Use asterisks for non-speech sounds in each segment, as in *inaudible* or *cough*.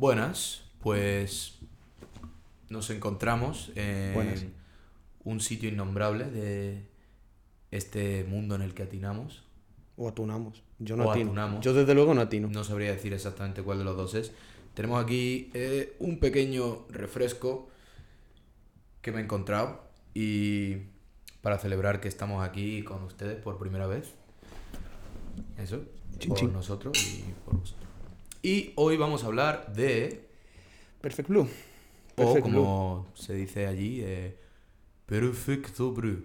Buenas, pues nos encontramos en Buenas. un sitio innombrable de este mundo en el que atinamos. O atunamos. Yo no O atino. atunamos. Yo desde luego no atino. No sabría decir exactamente cuál de los dos es. Tenemos aquí eh, un pequeño refresco que me he encontrado y para celebrar que estamos aquí con ustedes por primera vez. Eso, Chin, por chin. nosotros y por vosotros. Y hoy vamos a hablar de, Perfect Blue. o Blue. como se dice allí, eh, Perfecto Blue.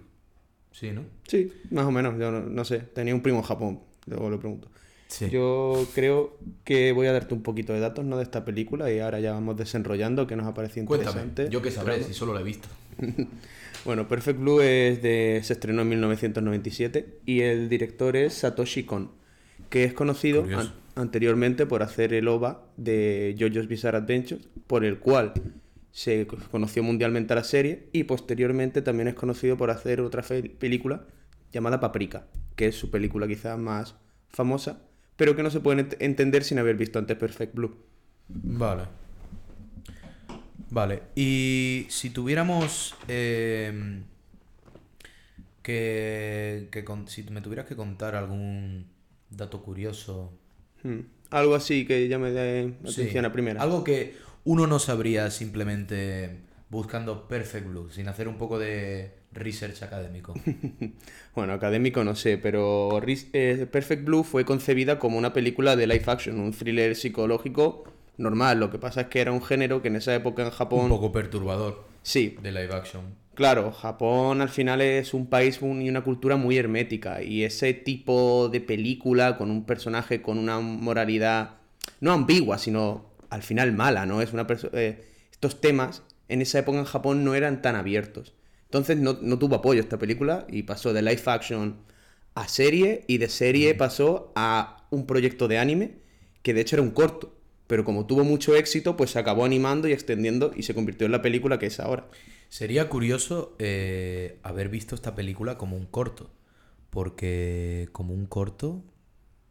Sí, ¿no? Sí, más o menos. Yo no, no sé. Tenía un primo en Japón. Luego le pregunto. Sí. Yo creo que voy a darte un poquito de datos ¿no? de esta película y ahora ya vamos desenrollando que nos ha parecido Cuéntame, interesante. yo qué sabré si solo lo he visto. *laughs* Bueno, Perfect Blue es de, se estrenó en 1997 y el director es Satoshi Kon, que es conocido Curioso. An- anteriormente por hacer el OVA de JoJo's Bizarre Adventures, por el cual se co- conoció mundialmente a la serie y posteriormente también es conocido por hacer otra película llamada Paprika, que es su película quizás más famosa, pero que no se puede ent- entender sin haber visto antes Perfect Blue. Vale. Vale. Y si tuviéramos eh, que, que si me tuvieras que contar algún dato curioso. Hmm. Algo así que llame de Sí, atención a primera. Algo que uno no sabría simplemente buscando Perfect Blue, sin hacer un poco de research académico. *laughs* Bueno, académico no sé, pero eh, Perfect Blue fue concebida como una película de live action, un thriller psicológico normal. Lo que pasa es que era un género que en esa época en Japón... un poco perturbador Sí, de live action. Claro, Japón al final es un país y una cultura muy hermética y ese tipo de película con un personaje con una moralidad no ambigua, sino al final mala, ¿no? Es una eh, estos temas en esa época en Japón no eran tan abiertos. Entonces no, no tuvo apoyo esta película y pasó de live action a serie y de serie pasó a un proyecto de anime que de hecho era un corto. Pero como tuvo mucho éxito, pues se acabó animando y extendiendo y se convirtió en la película que es ahora. Sería curioso eh, haber visto esta película como un corto, porque como un corto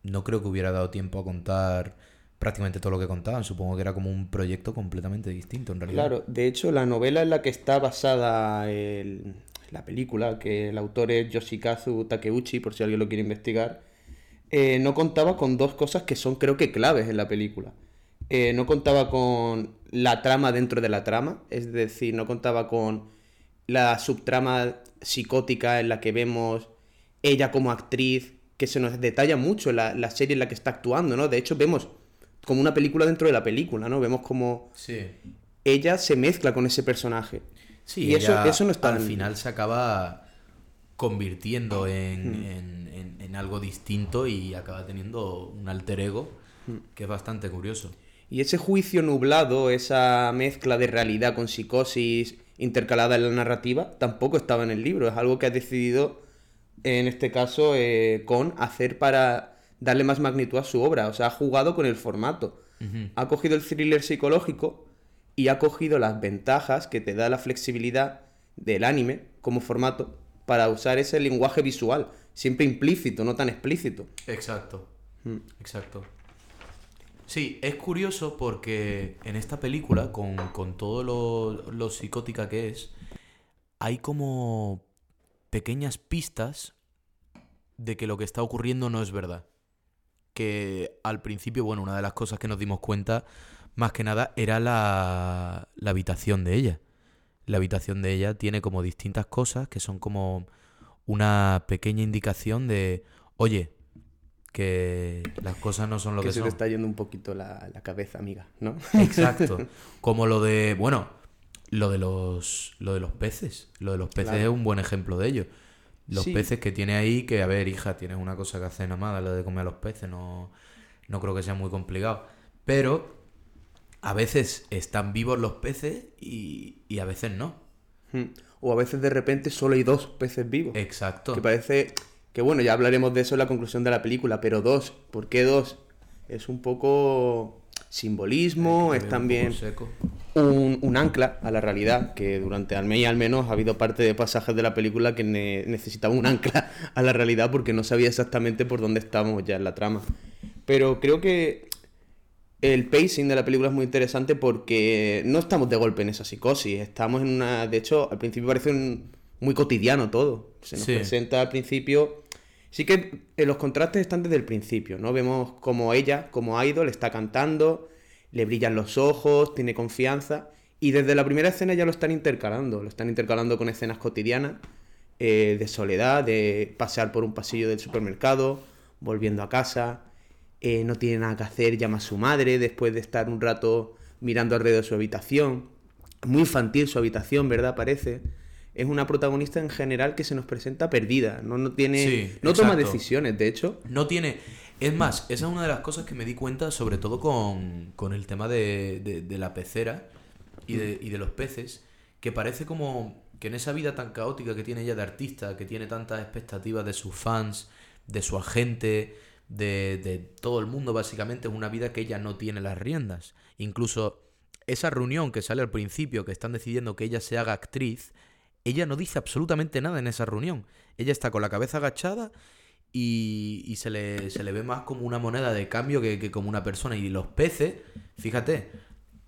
no creo que hubiera dado tiempo a contar prácticamente todo lo que contaban. Supongo que era como un proyecto completamente distinto en realidad. Claro, de hecho la novela en la que está basada el- la película, que el autor es Yoshikazu Takeuchi, por si alguien lo quiere investigar, eh, no contaba con dos cosas que son creo que claves en la película. Eh, no contaba con la trama dentro de la trama, es decir, no contaba con la subtrama psicótica en la que vemos ella como actriz, que se nos detalla mucho la, la serie en la que está actuando, ¿no? De hecho, vemos como una película dentro de la película, ¿no? Vemos como Sí. ella se mezcla con ese personaje. Sí, y eso, eso no está al en- final se acaba convirtiendo en, Hmm. en- en- en algo distinto y acaba teniendo un alter ego Hmm. que es bastante curioso. Y ese juicio nublado, esa mezcla de realidad con psicosis intercalada en la narrativa, tampoco estaba en el libro. Es algo que ha decidido, en este caso, eh, con hacer para darle más magnitud a su obra. O sea, ha jugado con el formato. Ha cogido el thriller psicológico y ha cogido las ventajas que te da la flexibilidad del anime como formato para usar ese lenguaje visual, siempre implícito, no tan explícito. Exacto. Hmm. Exacto. Sí, es curioso porque en esta película, con, con todo lo, lo psicótica que es, hay como pequeñas pistas de que lo que está ocurriendo no es verdad. Que al principio, bueno, una de las cosas que nos dimos cuenta, más que nada, era la, la habitación de ella. La habitación de ella tiene como distintas cosas que son como una pequeña indicación de, oye, que las cosas no son lo que que, se son. te está yendo un poquito la, la cabeza, amiga, ¿no? Exacto. *laughs* Como lo de, bueno, lo de los, lo de los peces. Lo de los peces Claro. es un buen ejemplo de ello. Los Sí. peces que tiene ahí, que a ver, hija, tienes una cosa que hacer nada más, lo de comer a los peces, no, no creo que sea muy complicado. Pero a veces están vivos los peces y, y a veces no. Hmm. O a veces de repente solo hay dos peces vivos. Exacto. Que parece que bueno, ya hablaremos de eso en la conclusión de la película, pero dos, ¿por qué dos? Es un poco simbolismo, es un también un, un ancla a la realidad, que durante al menos al menos ha habido parte de pasajes de la película que ne- necesitaba un ancla a la realidad porque no sabía exactamente por dónde estábamos ya en la trama. Pero creo que El pacing de la película es muy interesante porque no estamos de golpe en esa psicosis. Estamos en una. De hecho, al principio parece un- muy cotidiano todo. Se nos Sí. presenta al principio. Sí que eh, los contrastes están desde el principio, ¿no? Vemos como ella, como idol, está cantando, le brillan los ojos, tiene confianza. Y desde la primera escena ya lo están intercalando. Lo están intercalando con escenas cotidianas eh, de soledad, de pasear por un pasillo del supermercado, volviendo a casa, eh, no tiene nada que hacer, llama a su madre después de estar un rato mirando alrededor de su habitación. Muy infantil su habitación, ¿verdad? Parece. Es una protagonista en general que se nos presenta perdida, no, no tiene, Sí, no toma decisiones, de hecho. No tiene. Es más, esa es una de las cosas que me di cuenta, sobre todo con, con el tema de, de- de la pecera y de, y de los peces, que parece como que en esa vida tan caótica que tiene ella de artista, que tiene tantas expectativas de sus fans, de su agente, de, de todo el mundo, básicamente, es una vida que ella no tiene las riendas. Incluso esa reunión que sale al principio, que están decidiendo que ella se haga actriz, ella no dice absolutamente nada en esa reunión. Ella está con la cabeza agachada y, y se, le, se le ve más como una moneda de cambio que, que como una persona. Y los peces, fíjate,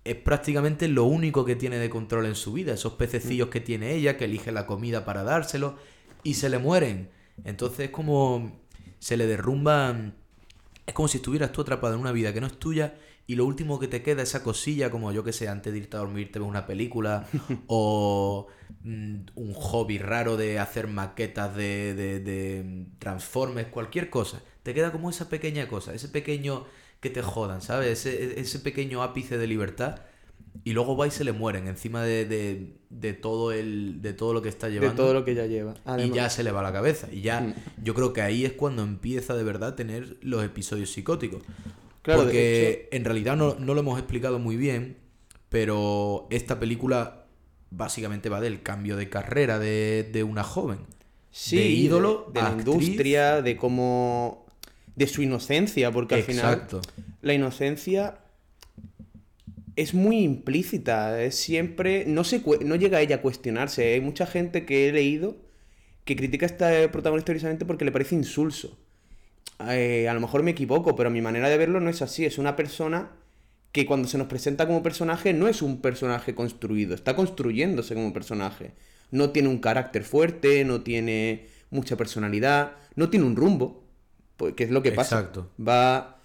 es prácticamente lo único que tiene de control en su vida. Esos pececillos que tiene ella, que elige la comida para dárselo y se le mueren. Entonces es como se le derrumban... Es como si estuvieras tú atrapado en una vida que no es tuya y lo último que te queda esa cosilla como yo que sé, antes de irte a dormir te ves una película *laughs* o mm, un hobby raro de hacer maquetas de, de, de Transformers, cualquier cosa. Te queda como esa pequeña cosa, ese pequeño que te jodan, ¿sabes? Ese, ese pequeño ápice de libertad y luego va y se le mueren encima de, de, de todo el de todo lo que está De llevando todo lo que ella lleva. y ya se le va la cabeza. Y ya, Mm. yo creo que ahí es cuando empieza de verdad a tener los episodios psicóticos. Claro, Porque en realidad no, no lo hemos explicado muy bien, pero esta película básicamente va del cambio de carrera de, de una joven. Sí, de ídolo de, a la industria, de cómo. de su inocencia, porque al final. La inocencia es muy implícita, es siempre, no, se, no llega ella a cuestionarse. Hay mucha gente que he leído que critica a esta protagonista precisamente porque le parece insulso. Eh, a lo mejor me equivoco, pero mi manera de verlo no es así. Es una persona que cuando se nos presenta como personaje no es un personaje construido, está construyéndose como personaje. No tiene un carácter fuerte, no tiene mucha personalidad, no tiene un rumbo, pues, que es lo que pasa. Exacto. Va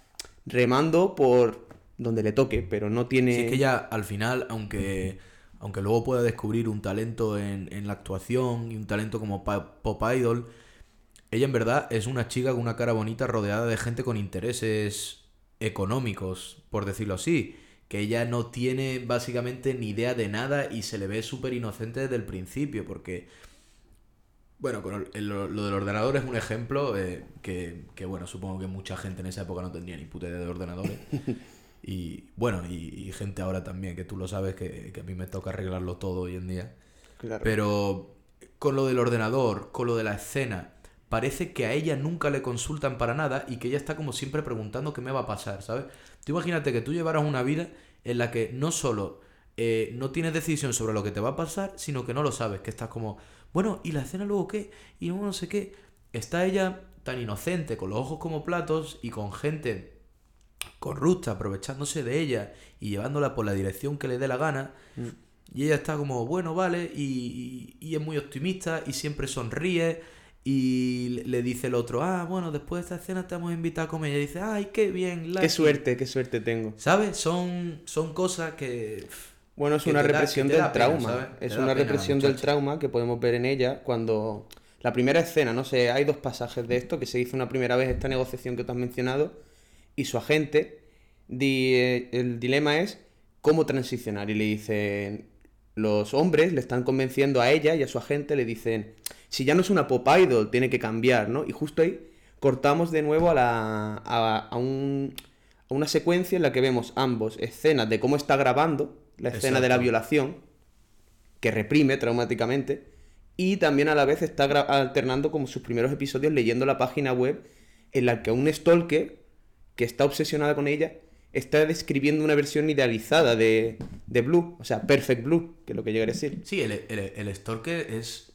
remando por donde le toque, pero no tiene... Si es que ella al final, aunque, aunque luego pueda descubrir un talento en, en la actuación y un talento como pop idol, ella en verdad es una chica con una cara bonita rodeada de gente con intereses económicos, por decirlo así. Que ella no tiene básicamente ni idea de nada y se le ve súper inocente desde el principio, porque... Bueno, con el- lo del ordenador es un ejemplo eh, que, que, bueno, supongo que mucha gente en esa época no tendría ni puta idea de ordenadores. *laughs* Y bueno, y, y gente ahora también, que tú lo sabes, que, que a mí me toca arreglarlo todo hoy en día. Claro. Pero con lo del ordenador, con lo de la escena, parece que a ella nunca le consultan para nada y que ella está como siempre preguntando qué me va a pasar, ¿sabes? Tú imagínate que tú llevaras una vida en la que no solo eh, no tienes decisión sobre lo que te va a pasar, sino que no lo sabes, que estás como, bueno, ¿y la escena luego qué? Y luego no sé qué. Está ella tan inocente, con los ojos como platos y con gente corrupta, aprovechándose de ella y llevándola por la dirección que le dé la gana. Y ella está como, bueno, vale, y, y- y es muy optimista y siempre sonríe. Y le- dice el otro, ah, bueno, después de esta escena te vamos a invitar a comer. Y ella dice, ay, qué bien, Qué Lucky". suerte, qué suerte tengo. ¿Sabes? Son, son cosas que... Bueno, es que una da- represión del pena, trauma. Es una pena represión del trauma que podemos ver en ella cuando... La primera escena, no sé, hay dos pasajes de esto, que se hizo una primera vez esta negociación que tú has mencionado, y su agente, di- eh, el dilema es cómo transicionar. Y le dicen, los hombres le están convenciendo a ella y a su agente, le dicen, si ya no es una pop idol, tiene que cambiar, ¿no? Y justo ahí cortamos de nuevo a, la, a, a un- a una secuencia en la que vemos ambos escenas de cómo está grabando la escena de la violación, que reprime traumáticamente, y también a la vez está alternando como sus primeros episodios leyendo la página web en la que un stalker que está obsesionada con ella está describiendo una versión idealizada de, de Blue, o sea, Perfect Blue, que es lo que llegaré a decir. Sí, el, el, el Stalker es,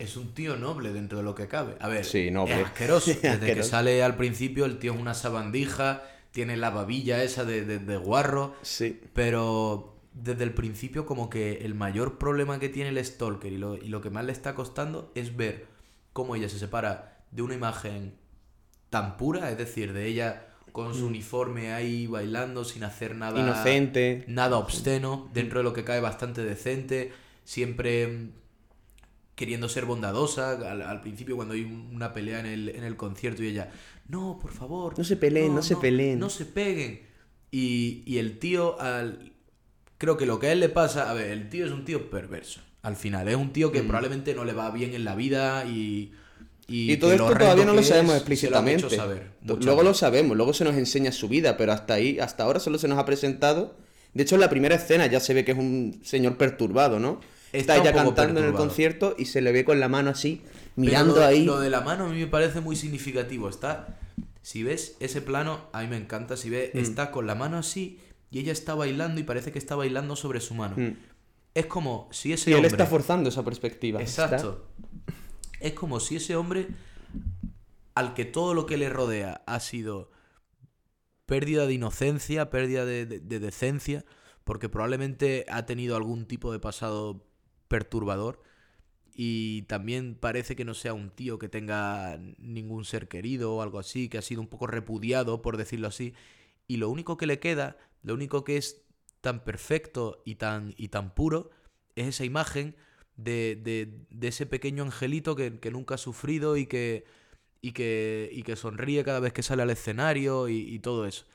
es un tío noble dentro de lo que cabe. A ver, Sí, noble. es asqueroso. *laughs* Desde que sale al principio el tío es una sabandija, tiene la babilla esa de, de, de guarro. Sí. Pero desde el principio como que el mayor problema que tiene el stalker y lo, y lo que más le está costando es ver cómo ella se separa de una imagen tan pura, es decir, de ella con su uniforme ahí bailando sin hacer nada Inocente. nada obsceno, dentro de lo que cae bastante decente, siempre mm, queriendo ser bondadosa, al, al principio cuando hay un- una pelea en el, en el concierto y ella, no, por favor, No se peleen, no se peleen". no se peguen. Y, y el tío, al... creo que lo que a él le pasa, a ver, el tío es un tío perverso, al final, es un tío que probablemente no le va bien en la vida y... Y, que todo esto todavía no lo sabemos es, lo explícitamente. hecho saber, To- muchas luego lo veces. sabemos, luego se nos enseña su vida, pero hasta ahí, hasta ahora solo se nos ha presentado. De hecho, en la primera escena ya se ve que es un señor perturbado, ¿no? Está ella cantando en el concierto y se le ve con la mano así, mirando lo, ahí. Lo de la mano a mí me parece muy significativo. Está, si ves ese plano, a mí me encanta. Si ves, está con la mano así y ella está bailando y parece que está bailando sobre su mano. Mm. Es como si ese Y él hombre. está forzando esa perspectiva. Exacto. Es como si ese hombre, al que todo lo que le rodea ha sido pérdida de inocencia, pérdida de, de- de decencia, porque probablemente ha tenido algún tipo de pasado perturbador. Y también parece que no sea un tío que tenga ningún ser querido o algo así, que ha sido un poco repudiado, por decirlo así. Y lo único que le queda, lo único que es tan perfecto y tan, y tan puro, es esa imagen de, de- ese pequeño angelito que, que nunca ha sufrido y que, y, que, y que sonríe cada vez que sale al escenario y, y todo eso.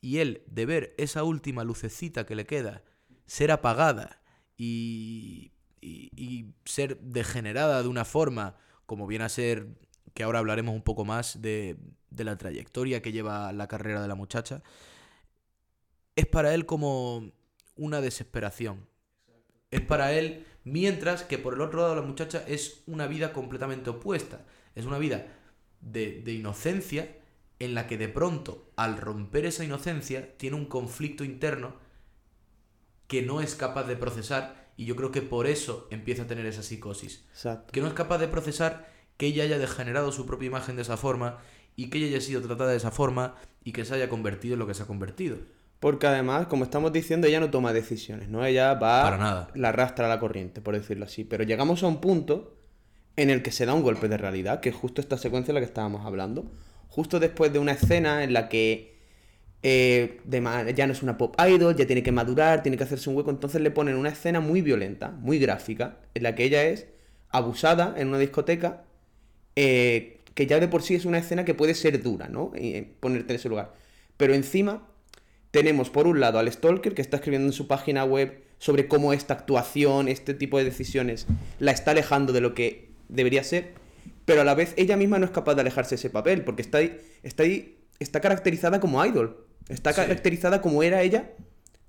Y él, de ver esa última lucecita que le queda, ser apagada y, y- ser degenerada de una forma, como viene a ser, que ahora hablaremos un poco más de, de la trayectoria que lleva la carrera de la muchacha, es para él como una desesperación. Es para él, mientras que por el otro lado la muchacha es una vida completamente opuesta. Es una vida de, de inocencia en la que de pronto, al romper esa inocencia, tiene un conflicto interno que no es capaz de procesar y yo creo que por eso empieza a tener esa psicosis. Exacto. Que no es capaz de procesar que ella haya degenerado su propia imagen de esa forma y que ella haya sido tratada de esa forma y que se haya convertido en lo que se ha convertido. Porque además, como estamos diciendo, ella no toma decisiones, ¿no? Ella va... Para nada. La arrastra a la corriente, por decirlo así. Pero llegamos a un punto en el que se da un golpe de realidad, que es justo esta secuencia de la que estábamos hablando. Justo después de una escena en la que eh, ya no es una pop idol, ya tiene que madurar, tiene que hacerse un hueco, entonces le ponen una escena muy violenta, muy gráfica, en la que ella es abusada en una discoteca, eh, que ya de por sí es una escena que puede ser dura, ¿no? Y, eh, ponerte en ese lugar. Pero encima tenemos por un lado al Stalker que está escribiendo en su página web sobre cómo esta actuación, este tipo de decisiones, la está alejando de lo que debería ser, pero a la vez ella misma no es capaz de alejarse de ese papel, porque está ahí, está ahí, está caracterizada como idol, está Sí. caracterizada como era ella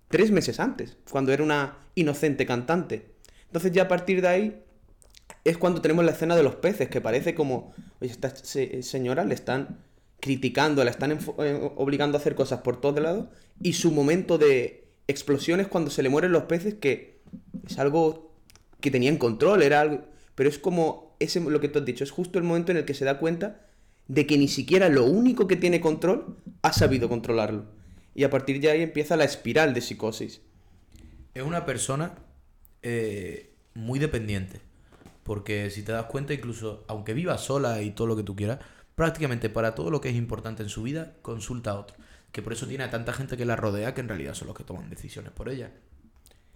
tres meses antes, cuando era una inocente cantante. Entonces ya a partir de ahí es cuando tenemos la escena de los peces, que parece como, oye, esta se- señora le están criticando, la están eh, obligando a hacer cosas por todos lados, y su momento de explosión es cuando se le mueren los peces, que es algo que tenía en control, era algo, pero es como ese, lo que tú has dicho, es justo el momento en el que se da cuenta de que ni siquiera lo único que tiene control ha sabido controlarlo. Y a partir de ahí empieza la espiral de psicosis. Es una persona eh, muy dependiente. Porque si te das cuenta, incluso aunque viva sola y todo lo que tú quieras, prácticamente para todo lo que es importante en su vida, consulta a otro. Que por eso tiene a tanta gente que la rodea que en realidad son los que toman decisiones por ella.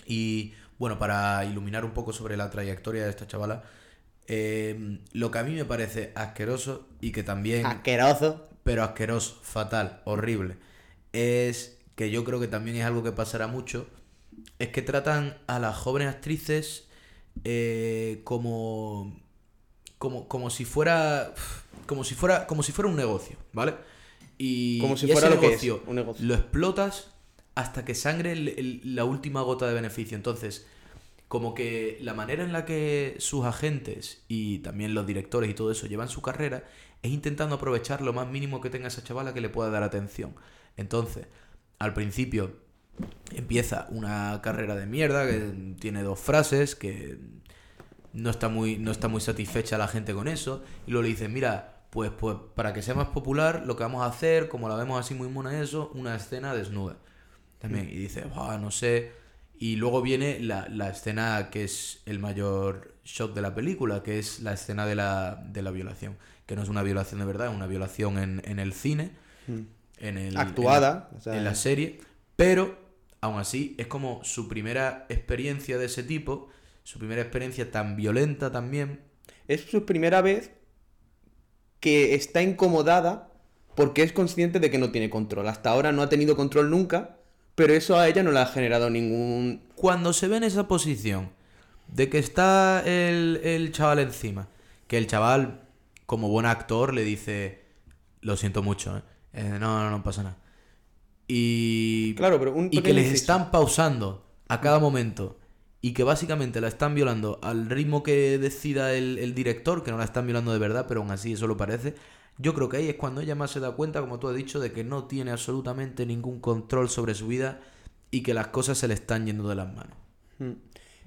Y bueno, para iluminar un poco sobre la trayectoria de esta chavala, eh, lo que a mí me parece asqueroso y que también Asqueroso. pero asqueroso, fatal, horrible, es que yo creo que también es algo que pasará mucho, es que tratan a las jóvenes actrices eh, como, como como si fuera como si fuera como si fuera un negocio, ¿vale? Y, Como si y fuera ese lo que es, negocio un negocio. lo explotas hasta que sangre el- el- la última gota de beneficio. Entonces, como que la manera en la que sus agentes y también los directores y todo eso llevan su carrera es intentando aprovechar lo más mínimo que tenga esa chavala que le pueda dar atención. Entonces, al principio empieza una carrera de mierda que tiene dos frases que no está muy no está muy satisfecha la gente con eso y luego le dicen, "Mira, pues, pues para que sea más popular, lo que vamos a hacer, como la vemos así muy mona eso, una escena desnuda. También, y dice, "Buah, no sé. Y luego viene la, la escena que es el mayor shock de la película, que es la escena de la, de la violación. Que no es una violación de verdad, es una violación en, en el cine, en el, Actuada, en, o sea, en la serie, pero aún así es como su primera experiencia de ese tipo, su primera experiencia tan violenta también. Es su primera vez que está incomodada porque es consciente de que no tiene control. Hasta ahora no ha tenido control nunca, pero eso a ella no le ha generado ningún... Cuando se ve en esa posición de que está el, el chaval encima, que el chaval, como buen actor, le dice, lo siento mucho, ¿eh? Eh, no, no, no pasa nada. Y, Claro, pero un y que les están pausando a cada momento y que básicamente la están violando al ritmo que decida el, el director, que no la están violando de verdad, pero aún así eso lo parece. Yo creo que ahí es cuando ella más se da cuenta, como tú has dicho, de que no tiene absolutamente ningún control sobre su vida y que las cosas se le están yendo de las manos. Mm.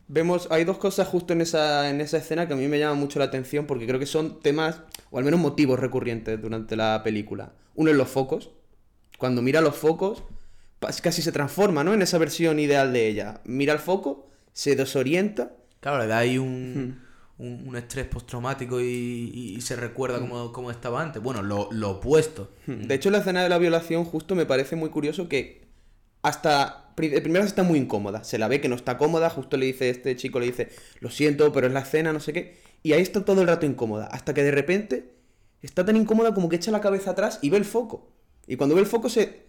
Vemos, hay dos cosas justo en esa, en esa escena que a mí me llaman mucho la atención porque creo que son temas, o al menos motivos recurrentes durante la película. Uno es los focos. Cuando mira los focos, casi se transforma, ¿no? En esa versión ideal de ella. Mira el foco, se desorienta. Claro, le da ahí un, un, un estrés postraumático y, y- se recuerda cómo, cómo estaba antes. Bueno, lo, lo opuesto. De hecho, la escena de la violación justo me parece muy curioso que hasta... pri- de primeras está muy incómoda. Se la ve que no está cómoda. Justo le dice, este chico le dice, lo siento, pero es la escena, no sé qué. Y ahí está todo el rato incómoda. Hasta que de repente está tan incómoda como que echa la cabeza atrás y ve el foco. Y cuando ve el foco se,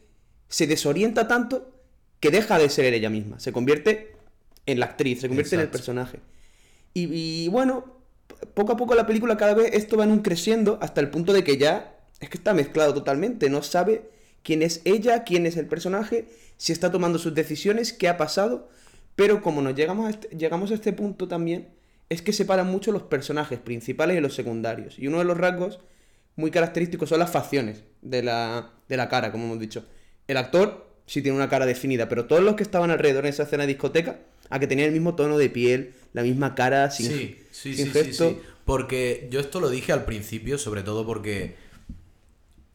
se desorienta tanto que deja de ser ella misma. Se convierte en la actriz, se convierte en el personaje. Y, bueno, poco a poco la película cada vez esto va en un creciendo hasta el punto de que ya es que está mezclado totalmente. No sabe quién es ella, quién es el personaje, si está tomando sus decisiones, qué ha pasado. Pero como nos llegamos a este, llegamos a este punto también, es que separan mucho los personajes principales y los secundarios. Y uno de los rasgos muy característicos son las facciones de la, de la cara, como hemos dicho. El actor sí tiene una cara definida, pero todos los que estaban alrededor en esa escena de discoteca, a que tenían el mismo tono de piel, la misma cara, sin, sí, sí, sin sí, sí, gesto. sí. Porque yo esto lo dije al principio, sobre todo porque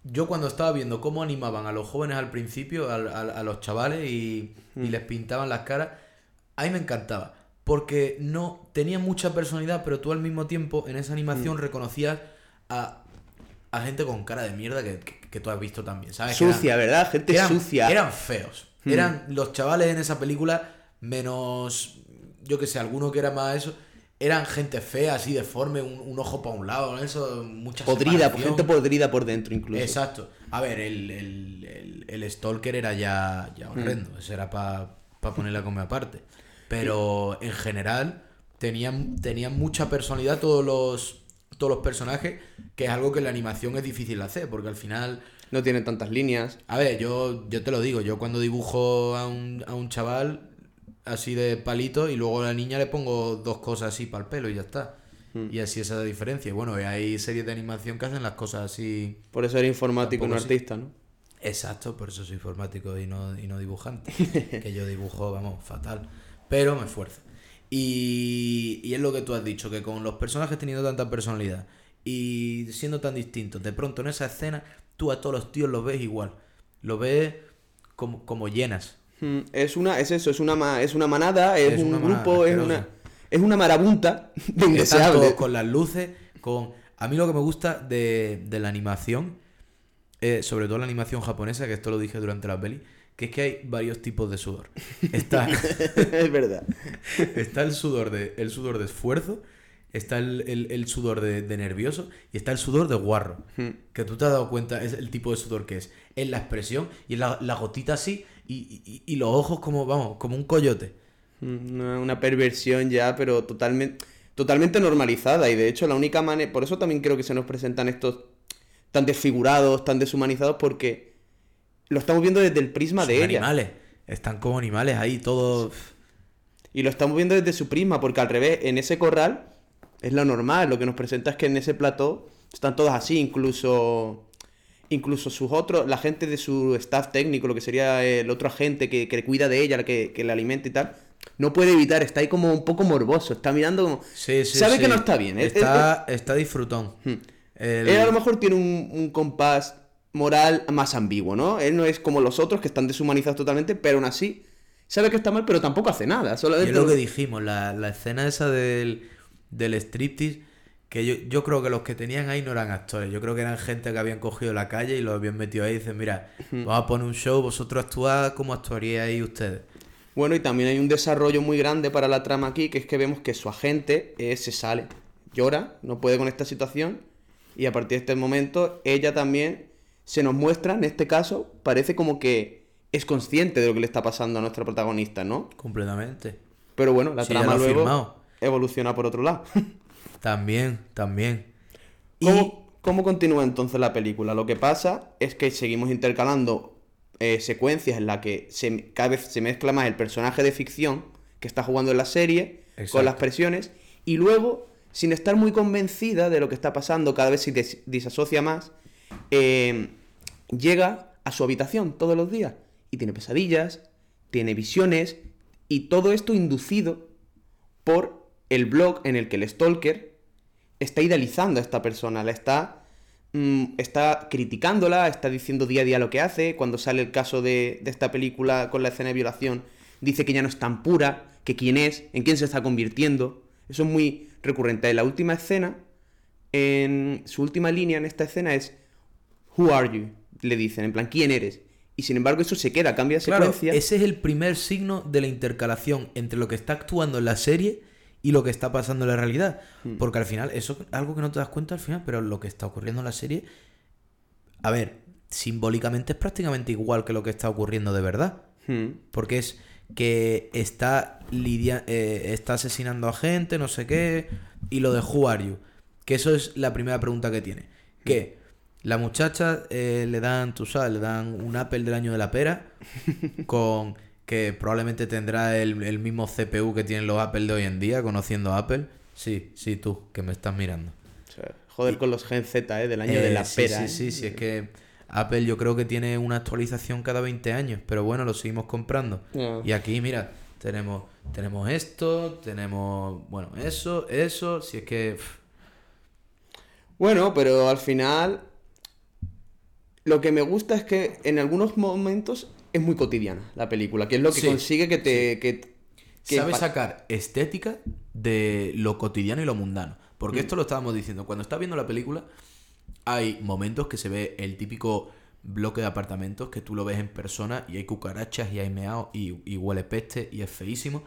yo cuando estaba viendo cómo animaban a los jóvenes al principio, al- a, los chavales y, y les pintaban las caras, a mí me encantaba. Porque no tenían mucha personalidad, pero tú al mismo tiempo en esa animación reconocías a, a gente con cara de mierda que, que- que tú has visto también, ¿sabes? Eran- Sucia, ¿verdad? Gente eran, sucia. eran feos. Eran los chavales en esa película, menos, yo que sé, alguno que era más eso. Eran gente fea, así deforme, un, un ojo para un lado, eso, mucha podrida, separación. gente podrida por dentro incluso. Exacto. A ver, el, el, el, el Stalker era ya, ya horrendo. Eso era para ponerle a comer aparte. Pero en general tenían, tenían mucha personalidad todos los, todos los personajes, que es algo que en la animación es difícil de hacer, porque al final No tiene tantas líneas. a ver, yo, yo te lo digo, yo cuando dibujo a un, a un chaval así de palito y luego a la niña le pongo dos cosas así para el pelo y ya está. Y así esa es la diferencia. Y bueno, hay series de animación que hacen las cosas así. Por eso era informático, no sí. artista, ¿no? Exacto, por eso soy informático y no, y no dibujante. *laughs* que yo dibujo, vamos, fatal. Pero me esfuerzo. Y, y es lo que tú has dicho, que con los personajes teniendo tanta personalidad y siendo tan distintos, de pronto en esa escena tú a todos los tíos los ves igual. Los ves como, como llenas. Mm, Es una, es eso, es una, es una manada, es, Es un grupo, es una, es una marabunta *laughs* de con las luces, con... A mí lo que me gusta de, de la animación, eh, sobre todo la animación japonesa, que esto lo dije durante la peli, que es que hay varios tipos de sudor. Está, *laughs* *laughs* es verdad. está el sudor de el sudor de esfuerzo, está el, el- el sudor de, de nervioso y está el sudor de guarro. Mm. Que tú te has dado cuenta, es el tipo de sudor que es. Es la expresión y la, la gotita así y, y- y los ojos como, vamos, como un coyote. Mm, Una, perversión ya, pero totalmente, totalmente normalizada. Y de hecho, la única manera. Por eso también creo que se nos presentan estos tan desfigurados, tan deshumanizados, porque lo estamos viendo desde el prisma Son de ella. animales. Están como animales ahí, todos... Y lo estamos viendo desde su prisma, porque al revés, en ese corral es lo normal. Lo que nos presenta es que en ese plató están todos así, incluso. Incluso sus otros, la gente de su staff técnico, lo que sería el otro agente que, que cuida de ella, que, que le alimenta y tal, no puede evitar, está ahí como un poco morboso, está mirando como. Sí, sí, Sabe sí. que no está bien. ¿eh? Está, está disfrutón. Hmm. El- Él a lo mejor tiene un, un compás moral más ambiguo, ¿no? Él no es como los otros que están deshumanizados totalmente, pero aún así sabe que está mal, pero tampoco hace nada. Solamente es lo que dijimos, la, la escena esa del, del striptease, que yo, yo creo que los que tenían ahí no eran actores, yo creo que eran gente que habían cogido la calle y los habían metido ahí y dicen, mira, vamos a poner un show, vosotros actuad como actuaríais ustedes. Bueno, y también hay un desarrollo muy grande para la trama aquí, que es que vemos que su agente eh, se sale, llora, no puede con esta situación, y a partir de este momento ella también se nos muestra, en este caso, parece como que es consciente de lo que le está pasando a nuestra protagonista, ¿no? Completamente. Pero bueno, la Sí, trama luego firmado. evoluciona por otro lado. *laughs* También, también. Y ¿Cómo, cómo continúa entonces la película? Lo que pasa es que seguimos intercalando eh, secuencias en las que se, cada vez se mezcla más el personaje de ficción que está jugando en la serie Exacto. con las presiones y luego, sin estar muy convencida de lo que está pasando, cada vez se des- disasocia más, eh, llega a su habitación todos los días y tiene pesadillas, tiene visiones y todo esto inducido por el blog en el que el stalker está idealizando a esta persona, la está, mm, está criticándola, está diciendo día a día lo que hace. Cuando sale el caso de, de esta película con la escena de violación, dice que ya no es tan pura, que quién es, en quién se está convirtiendo. Eso es muy recurrente. En la última escena, en su última línea en esta escena es Who are you? Le dicen, en plan, ¿quién eres? Y sin embargo eso se queda, cambia de claro, secuencia. ese es el primer signo de la intercalación entre lo que está actuando en la serie y lo que está pasando en la realidad. Hmm. Porque al final, eso es algo que no te das cuenta al final, pero lo que está ocurriendo en la serie, a ver, simbólicamente es prácticamente igual que lo que está ocurriendo de verdad. Hmm. Porque es que está lidia eh, está asesinando a gente, no sé qué, y lo de Who are you? Que eso es la primera pregunta que tiene. Que la muchacha eh, le dan, tú sabes, le dan un Apple del año de la pera, *laughs* con que probablemente tendrá el, el mismo CPU que tienen los Apple de hoy en día, conociendo a Apple. Sí, sí, tú, que me estás mirando. O sea, joder con los Gen Z, ¿eh? Del año de Eh, la sí, pera. Sí, ¿eh? sí, sí, es que Apple yo creo que tiene una actualización cada 20 años, pero bueno, lo seguimos comprando. Y aquí, mira, tenemos, tenemos esto, tenemos, bueno, eso, eso, si es que... pff, Bueno, pero al final lo que me gusta es que en algunos momentos es muy cotidiana la película, que es lo que Sí, consigue que te... Que, que sabe sacar estética de lo cotidiano y lo mundano. Porque Mm. esto lo estábamos diciendo, cuando estás viendo la película, hay momentos que se ve el típico bloque de apartamentos que tú lo ves en persona y hay cucarachas y hay meao y, y huele peste y es feísimo.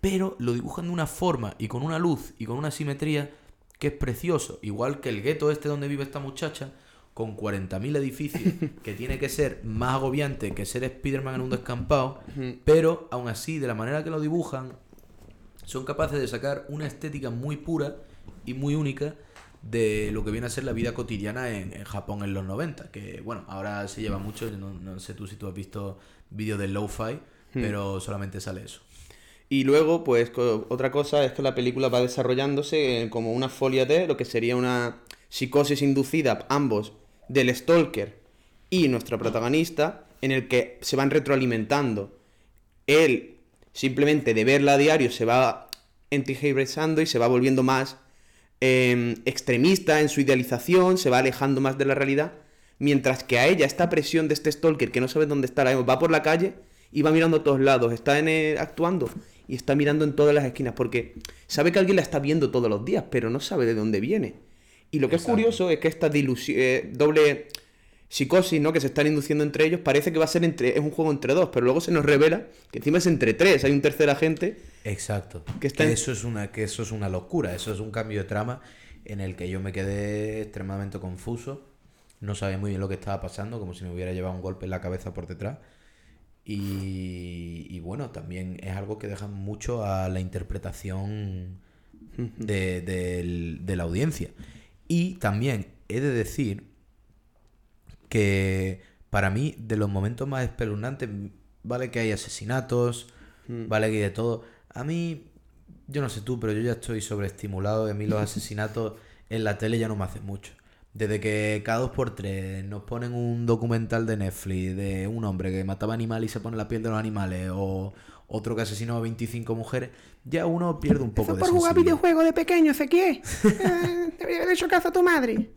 Pero lo dibujan de una forma y con una luz y con una simetría que es precioso. Igual que el gueto este donde vive esta muchacha, con 40.000 edificios, *laughs* que tiene que ser más agobiante que ser Spider-Man en un descampado. Pero aún así, de la manera que lo dibujan, son capaces de sacar una estética muy pura y muy única de lo que viene a ser la vida cotidiana en, en Japón en los 90. Que bueno, ahora se lleva mucho, no, no sé tú si tú has visto vídeos de lo-fi, pero solamente sale eso. Y luego, pues otra cosa es que la película va desarrollándose eh, como una folia de lo que sería una psicosis inducida, ambos, del stalker y nuestra protagonista, en el que se van retroalimentando. Él, simplemente de verla a diario, se va entigebresando y se va volviendo más eh, extremista en su idealización, se va alejando más de la realidad, mientras que a ella esta presión de este stalker que no sabe dónde está, mismo, va por la calle y va mirando a todos lados, está en el- actuando y está mirando en todas las esquinas porque sabe que alguien la está viendo todos los días, pero no sabe de dónde viene. Y lo que Exacto. es curioso es que esta dilusi- eh, doble psicosis ¿no? que se están induciendo entre ellos parece que va a ser entre, es un juego entre dos, pero luego se nos revela que encima es entre tres, hay un tercer agente Exacto. Que Que, está en- eso es una, que eso es una locura, eso es un cambio de trama en el que yo me quedé extremadamente confuso. No sabía muy bien lo que estaba pasando, como si me hubiera llevado un golpe en la cabeza por detrás. Y, y bueno, también es algo que deja mucho a la interpretación de, de la audiencia. Y también he de decir que para mí, de los momentos más espeluznantes, vale que hay asesinatos, vale que hay de todo. A mí, yo no sé tú, pero yo ya estoy sobreestimulado. A mí los *laughs* asesinatos en la tele ya no me hacen mucho. Desde que cada dos por tres nos ponen un documental de Netflix de un hombre que mataba animales y se pone la piel de los animales, o otro que asesinó a 25 mujeres, ya uno pierde un poco Eso de por jugar videojuegos de pequeño, Ezequiel. *laughs* Eh, Debería haber hecho caso a tu madre.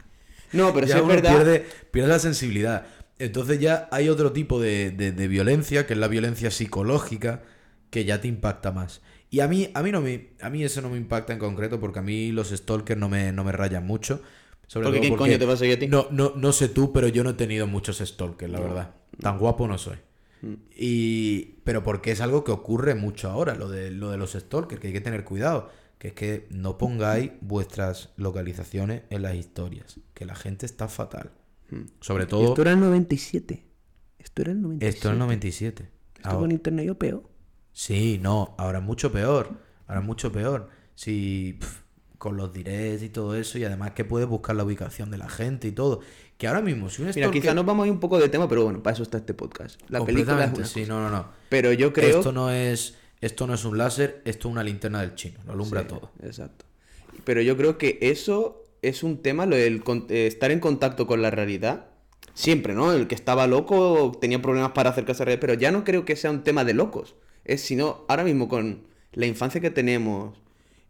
No, pero ya sí es verdad. Pierde, pierde la sensibilidad. Entonces ya hay otro tipo de, de- de violencia, que es la violencia psicológica, que ya te impacta más. Y a mí, a mí no me, a mí eso no me impacta en concreto, porque a mí los stalkers no me, no me rayan mucho. Sobre Porque todo ¿quién coño te va a seguir a ti? No, no, no sé tú, pero yo no he tenido muchos stalkers, la verdad. Tan guapo no soy. Mm. Y, pero porque es algo que ocurre mucho ahora, lo de, lo de los stalkers, que hay que tener cuidado. Que es que no pongáis vuestras localizaciones en las historias. Que la gente está fatal. Sobre todo, Esto era el 97. Esto era el 97. esto es el 97. Esto Ahora- con internet yo peor. Sí, no, ahora es mucho peor. Ahora es mucho peor. Si con los directs y todo eso, y además que puedes buscar la ubicación de la gente y todo. Que ahora mismo, si un Mira, quizá nos vamos a ir un poco de tema, pero bueno, para eso está este podcast. La película es una sí, cosa. no, no, no. Pero yo creo... Esto no es. Esto no es un láser, esto es una linterna del chino. Lo alumbra Sí, todo. Exacto. Pero yo creo que eso es un tema, lo del eh, estar en contacto con la realidad. Siempre, ¿no? El que estaba loco tenía problemas para acercarse a la realidad, pero ya no creo que sea un tema de locos. Es sino ahora mismo con la infancia que tenemos,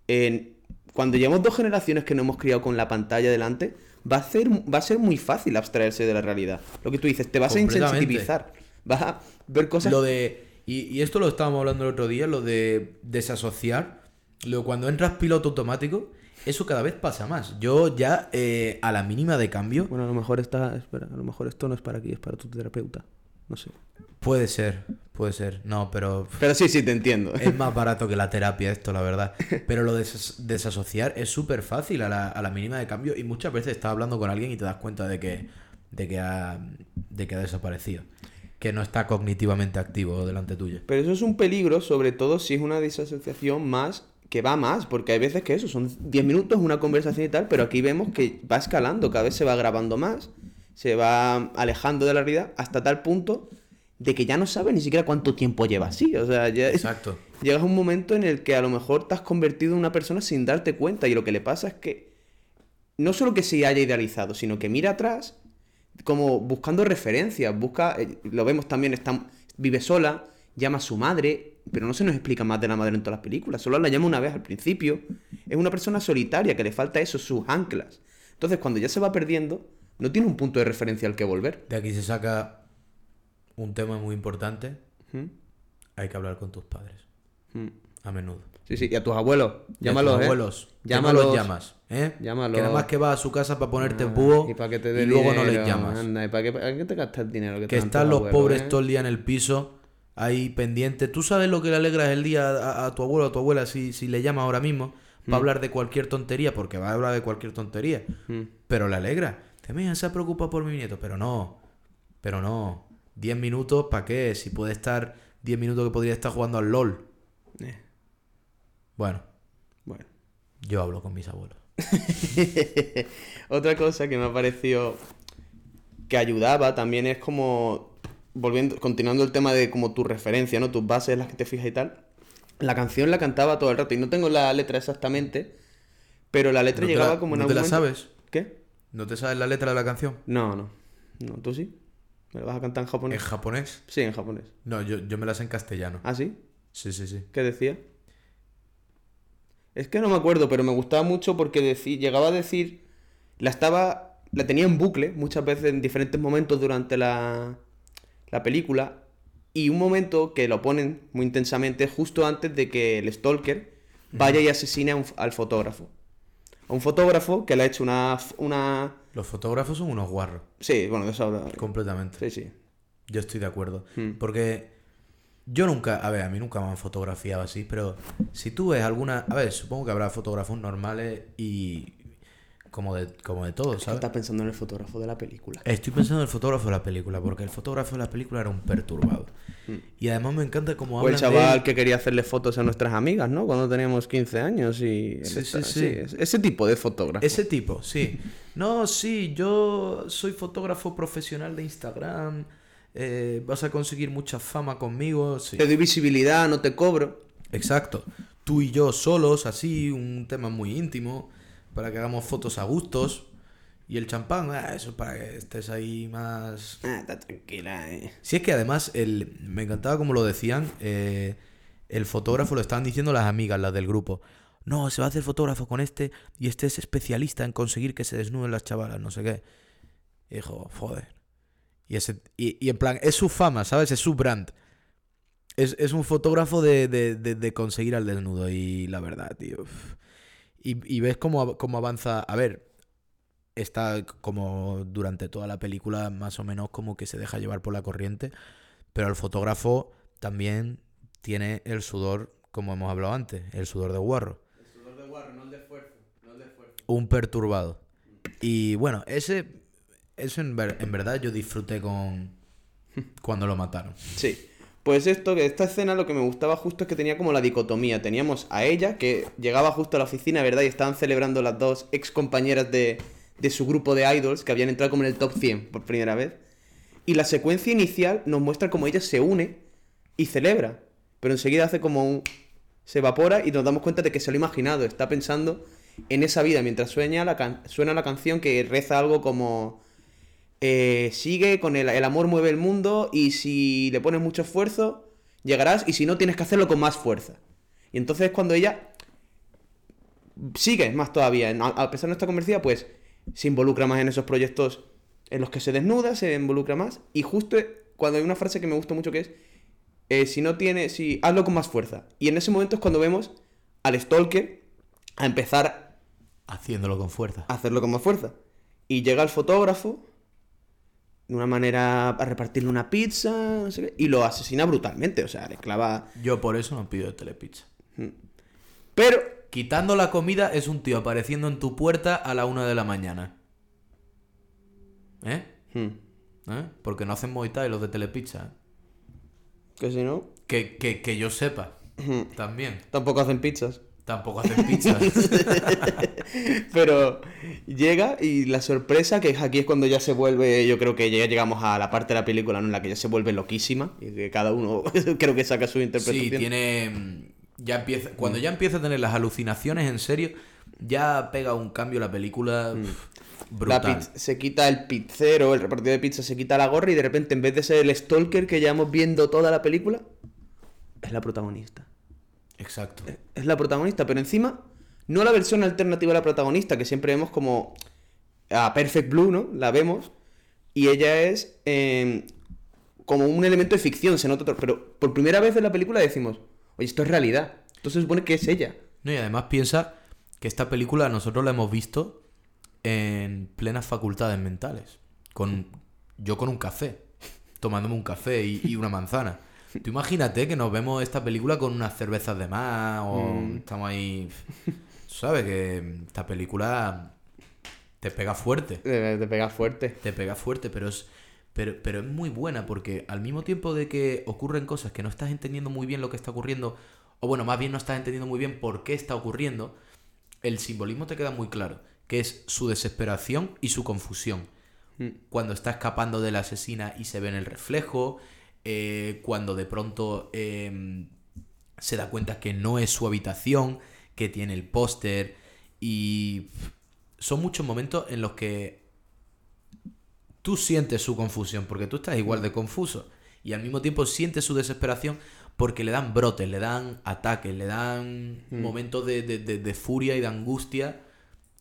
en- cuando llevamos dos generaciones que nos hemos criado con la pantalla delante, va a, ser, va a ser muy fácil abstraerse de la realidad. Lo que tú dices, te vas a insensitivizar. Vas a ver cosas... Lo de. Y, y esto lo estábamos hablando el otro día, lo de desasociar. Lo cuando entras piloto automático, eso cada vez pasa más. Yo ya, eh, a la mínima de cambio, Bueno, a lo mejor está... Espera, a lo mejor esto no es para aquí, es para tu terapeuta. No sé. Puede ser, puede ser. No, pero. Pero sí, sí, te entiendo. Es más *laughs* barato que la terapia esto, la verdad. Pero lo de des- desasociar es súper fácil a la, a la mínima de cambio y muchas veces estás hablando con alguien y te das cuenta de que, de que, ha, de que ha desaparecido. Que no está cognitivamente activo delante tuyo. Pero eso es un peligro, sobre todo si es una disasociación más que va más, porque hay veces que eso son 10 minutos, una conversación y tal, pero aquí vemos que va escalando, cada vez se va grabando más, se va alejando de la realidad hasta tal punto de que ya no sabes ni siquiera cuánto tiempo lleva así. O sea, ya Exacto. llegas a un momento en el que a lo mejor te has convertido en una persona sin darte cuenta y lo que le pasa es que no solo que se haya idealizado, sino que mira atrás como buscando referencias, busca, eh, lo vemos también, está, vive sola, llama a su madre, pero no se nos explica más de la madre en todas las películas, solo la llama una vez al principio, es una persona solitaria que le falta eso, sus anclas. Entonces cuando ya se va perdiendo, no tiene un punto de referencia al que volver. De aquí se saca un tema muy importante. ¿Mm? Hay que hablar con tus padres. ¿Mm? A menudo. Sí, sí, y a tus abuelos, Y a tus llámalos, ¿eh? abuelos. ¿Qué no Llámalos. los llamas? ¿eh? Llámalos. Que nada más que vas a su casa para ponerte Ah, búho y, para que te y luego no les llamas. anda, ¿y para qué, para qué te gastas el dinero? Que, están los abuelos, pobres eh? todo el día en el piso, ahí pendientes. ¿Tú sabes lo que le alegras el día a, a tu abuelo o a tu abuela si, si le llamas ahora mismo? Mm. Va a hablar de cualquier tontería, porque va a hablar de cualquier tontería. Mm. Pero le alegra. Te mira, se ha preocupado por mi nieto. Pero no, pero no. 10 minutos, ¿para qué? Si puede estar 10 minutos que podría estar jugando al LOL. Eh, Bueno, bueno. yo hablo con mis abuelos. *laughs* Otra cosa que me ha parecido que ayudaba también es como volviendo continuando el tema de como tu referencia, ¿no? Tus bases en las que te fijas y tal. La canción la cantaba todo el rato y no tengo la letra exactamente, pero la letra ¿No te llegaba la- como en ¿No te algún la momento- sabes? ¿Qué? ¿No te sabes la letra de la canción? No, no. No, tú sí. ¿Me la vas a cantar en ¿En japonés? japonés? Sí, en japonés. No, yo, yo me la sé en castellano. ¿Ah, sí? Sí, sí, sí. ¿Qué decía? Es que no me acuerdo, pero me gustaba mucho porque decí- llegaba a decir. La estaba. La tenía en bucle muchas veces en diferentes momentos durante la, la película. Y un momento que lo ponen muy intensamente justo antes de que el Stalker vaya y asesine a un- al fotógrafo. A un fotógrafo que le ha hecho una. una... Los fotógrafos son unos guarros, Sí, bueno, de eso completamente. Sí, sí. Yo estoy de acuerdo. Hmm. Porque yo nunca, a ver, a mí nunca me han fotografiado así, pero si tú ves alguna, a ver, supongo que habrá fotógrafos normales y como de, como de todo, ¿sabes? Estás pensando en el fotógrafo de la película. Estoy pensando en el *laughs* fotógrafo de la película, porque el fotógrafo de la película era un perturbado. Y además me encanta cómo Hmm. O el de chaval que quería hacerle fotos a nuestras amigas, ¿no? Cuando teníamos 15 años y... Sí, sí, sí. es- ese tipo de fotógrafo. Ese tipo, sí. No, sí, yo soy fotógrafo profesional de Instagram. eh, vas a conseguir mucha fama conmigo. Sí. Te doy visibilidad, no te cobro. Exacto. Tú y yo solos, así, un tema muy íntimo, para que hagamos fotos a gustos. Y el champán, ah, eso es para que estés ahí más... Ah, está tranquila, eh. Si es que además, el, me encantaba como lo decían, eh, el fotógrafo lo estaban diciendo las amigas, las del grupo. no, se va a hacer fotógrafo con este y este es especialista en conseguir que se desnuden las chavalas, no sé qué. Y dijo, joder. Y, ese, y, y en plan, es su fama, ¿sabes? Es su brand. Es, es un fotógrafo de, de, de, de conseguir al desnudo y la verdad, tío. uf. Y, y ves cómo, cómo avanza. A ver, está como durante toda la película más o menos como que se deja llevar por la corriente, pero el fotógrafo también tiene el sudor, como hemos hablado antes, el sudor de guarro, El sudor de guarro, no el de esfuerzo. No el de esfuerzo. un perturbado. Y bueno, ese, eso en, ver- en verdad yo disfruté con cuando lo mataron. Sí. Pues esto, esta escena lo que me gustaba justo es que tenía como la dicotomía. Teníamos a ella, que llegaba justo a la oficina, ¿verdad? Y estaban celebrando las dos ex compañeras de, de su grupo de idols, que habían entrado como en el top 100 por primera vez. Y la secuencia inicial nos muestra cómo ella se une y celebra. Pero enseguida hace como un... Se evapora y nos damos cuenta de que se lo ha imaginado. Está pensando en esa vida mientras sueña suena la canción que reza algo como... eh, sigue con el, el amor mueve el mundo y si le pones mucho esfuerzo llegarás y si no tienes que hacerlo con más fuerza. Y entonces cuando ella sigue más todavía, a pesar de no estar convencida, pues se involucra más en esos proyectos en los que se desnuda, se involucra más y justo cuando hay una frase que me gustó mucho que es eh, si no tiene, si hazlo con más fuerza. Y en ese momento es cuando vemos al stalker a empezar Haciéndolo con fuerza. a hacerlo con más fuerza. Y llega el fotógrafo de una manera a repartirle una pizza, no sé qué, y lo asesina brutalmente, o sea, le clava... Yo por eso no pido telepizza. Pero, Quitando la comida es un tío apareciendo en tu puerta a la una de la mañana. ¿Eh? hmm, ¿Eh? Porque no hacen Muay Thai los de Telepizza. ¿eh? que si no, Que, que, que yo sepa. También. tampoco hacen pizzas. Tampoco hacen pizzas. *laughs* Pero llega y la sorpresa, que aquí es cuando ya se vuelve, yo creo que ya llegamos a la parte de la película ¿no? en la que ya se vuelve loquísima y que cada uno *laughs* creo que saca su interpretación. sí, tiene. mm, Ya empieza. Cuando ya empieza a tener las alucinaciones en serio, ya pega un cambio la película. La brutal. se quita el pizzero, el repartidor de pizza se quita la gorra y de repente en vez de ser el stalker que llevamos viendo toda la película, es la protagonista. Exacto. Es la protagonista, pero encima no la versión alternativa a la protagonista, que siempre vemos como a Perfect Blue, ¿no? La vemos y ella es eh, como un elemento de ficción, se nota, otro- pero por primera vez en la película decimos, oye, esto es realidad. Entonces se supone que es ella. No, y además piensa que esta película nosotros la hemos visto en plenas facultades mentales. Con, yo con un café, tomándome un café y, y una manzana. Tú imagínate que nos vemos esta película con unas cervezas de más o estamos ahí... ¿Sabes? Que esta película te pega fuerte. De pegar fuerte. Te pega fuerte, pero es, pero, pero es muy buena porque al mismo tiempo de que ocurren cosas que no estás entendiendo muy bien lo que está ocurriendo, o bueno, más bien no estás entendiendo muy bien por qué está ocurriendo, el simbolismo te queda muy claro, que es su desesperación y su confusión. Cuando está escapando de la asesina y se ve en el reflejo, eh, cuando de pronto eh, se da cuenta que no es su habitación, que tiene el póster y son muchos momentos en los que tú sientes su confusión, porque tú estás igual de confuso. Y al mismo tiempo sientes su desesperación porque le dan brotes, le dan ataques, le dan momentos de, de- de- de furia y de angustia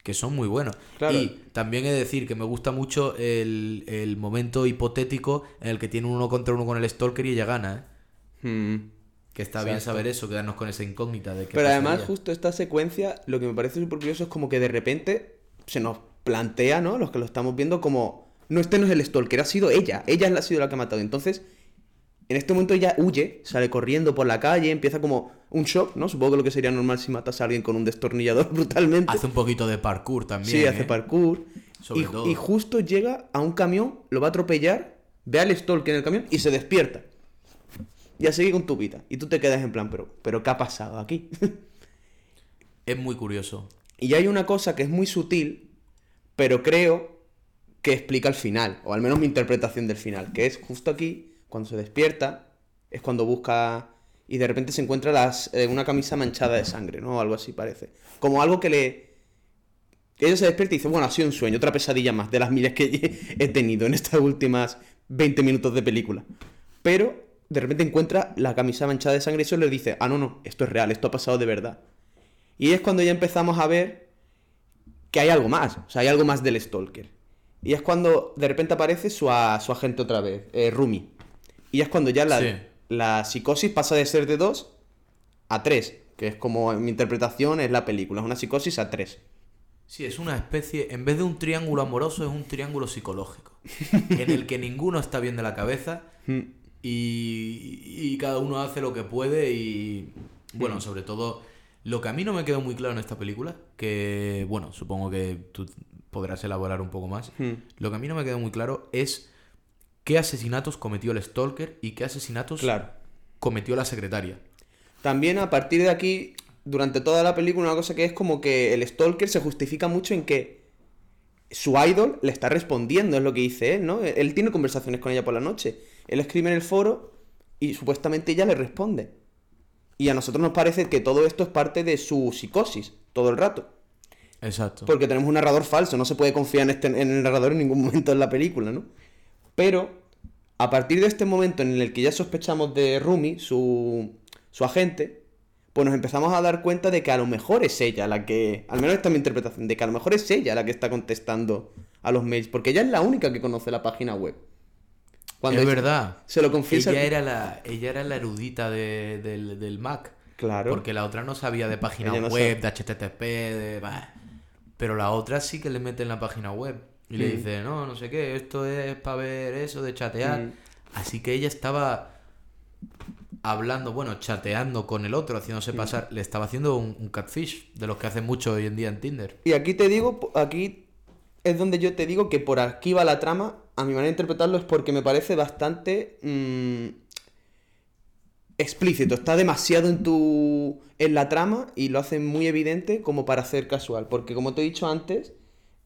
que son muy buenos. Claro. Y también he de decir que me gusta mucho el, el momento hipotético en el que tiene uno contra uno con el Stalker y ella gana, ¿eh? Hmm. Que está bien saber eso, quedarnos con esa incógnita de que Pero además, justo esta secuencia, lo que me parece súper curioso es como que de repente se nos plantea, ¿no? Los que lo estamos viendo como, no, este no es el stalker, ha sido ella, ella ha sido la que ha matado. Entonces, en este momento ella huye, sale corriendo por la calle, empieza como un shock, ¿no? Supongo que lo que sería normal si matas a alguien con un destornillador *laughs* brutalmente. Hace un poquito de parkour también. sí, hace ¿eh? parkour. Sobre y, todo. y justo llega a un camión, lo va a atropellar, ve al stalker en el camión y se despierta. Y a seguir con tu vida. Y tú te quedas en plan, pero, pero ¿qué ha pasado aquí? *laughs* Es muy curioso. Y hay una cosa que es muy sutil, pero creo que explica el final, o al menos mi interpretación del final, que es justo aquí, cuando se despierta, es cuando busca y de repente se encuentra eh, una camisa manchada de sangre, ¿no? Algo así parece. Como algo que le... Ella se despierta y dice, bueno, ha sido un sueño, otra pesadilla más de las miles que *laughs* he tenido en estas últimas 20 minutos de película. Pero de repente encuentra la camisa manchada de sangre y eso le dice, ah, no, no, esto es real, esto ha pasado de verdad. Y es cuando ya empezamos a ver que hay algo más, o sea, hay algo más del Stalker. Y es cuando de repente aparece su, a- su agente otra vez, eh, Rumi. Y es cuando ya la, Sí. la psicosis pasa de ser de 2 a 3, que es como en mi interpretación es la película, es una psicosis a 3. Sí, es una especie, en vez de un triángulo amoroso, es un triángulo psicológico. *laughs* en el que ninguno está bien de la cabeza y, y cada uno hace lo que puede y, bueno, sobre todo, lo que a mí no me quedó muy claro en esta película, que, bueno, supongo que tú podrás elaborar un poco más, lo que a mí no me quedó muy claro es qué asesinatos cometió el Stalker y qué asesinatos Claro. cometió la secretaria. También a partir de aquí, durante toda la película, una cosa que es como que el Stalker se justifica mucho en que su idol le está respondiendo, es lo que dice él, ¿no? Él tiene conversaciones con ella por la noche. Él escribe en el foro y supuestamente ella le responde. Y a nosotros nos parece que todo esto es parte de su psicosis, todo el rato. Exacto. Porque tenemos un narrador falso, no se puede confiar en, este, en el narrador en ningún momento en la película, ¿no? Pero, a partir de este momento en el que ya sospechamos de Rumi, su, su agente, pues nos empezamos a dar cuenta de que a lo mejor es ella la que, al menos esta es mi interpretación, de que a lo mejor es ella la que está contestando a los mails, porque ella es la única que conoce la página web. Cuando es verdad. Se lo confiesa. Ella era la, ella era la erudita de- del, del Mac. Claro. Porque la otra no sabía de página no web, de HTTP, de... bah. Pero la otra sí que le mete en la página web. Y le Mm. dice, no, no sé qué, esto es para ver eso, de chatear. Mm. Así que ella estaba hablando, bueno, chateando con el otro, haciéndose Mm. pasar. Le estaba haciendo un, un catfish, de los que hacen mucho hoy en día en Tinder. Y aquí te digo, aquí es donde yo te digo que por aquí va la trama. A mi manera de interpretarlo es porque me parece bastante explícito. Está demasiado en tu en la trama y lo hace muy evidente como para hacer casual. Porque como te he dicho antes,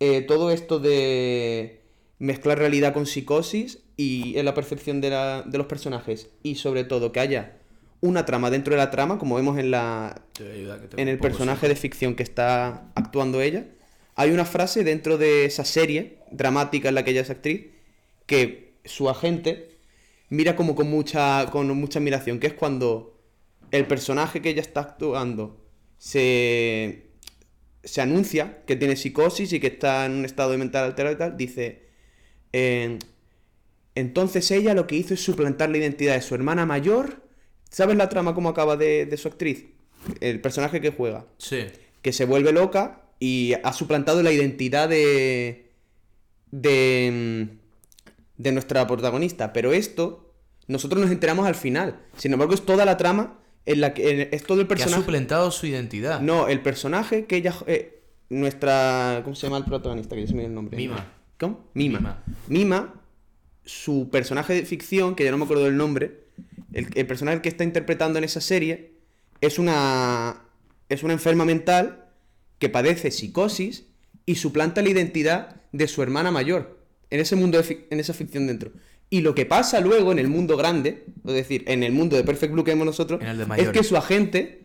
eh, todo esto de mezclar realidad con psicosis y en la percepción de, la- de los personajes. Y sobre todo que haya una trama dentro de la trama, como vemos en la, en el personaje de ficción que está actuando ella, hay una frase dentro de esa serie dramática en la que ella es actriz que su agente mira como con mucha con mucha admiración, que es cuando el personaje que ella está actuando se se anuncia que tiene psicosis y que está en un estado de mental alterado y tal, dice eh, entonces ella lo que hizo es suplantar la identidad de su hermana mayor. ¿Sabes la trama cómo acaba de, de su actriz? El personaje que juega. Sí. Que se vuelve loca y ha suplantado la identidad de. de. de nuestra protagonista. Pero esto, nosotros nos enteramos al final. Sin embargo, es toda la trama en la que. en- es todo el Que ha personaje. suplentado su identidad. No, el personaje que ella. eh, nuestra. ¿Cómo se llama el protagonista? Que ya se me dio el nombre. Mima. ¿Cómo? Mima. Mima. Mima, su personaje de ficción, que ya no me acuerdo del nombre, el, el personaje que está interpretando en esa serie, es una. es una enferma mental que padece psicosis y suplanta la identidad de su hermana mayor. En ese mundo de en esa ficción dentro. Y lo que pasa luego en el mundo grande, es decir, en el mundo de Perfect Blue que vemos nosotros, es que su agente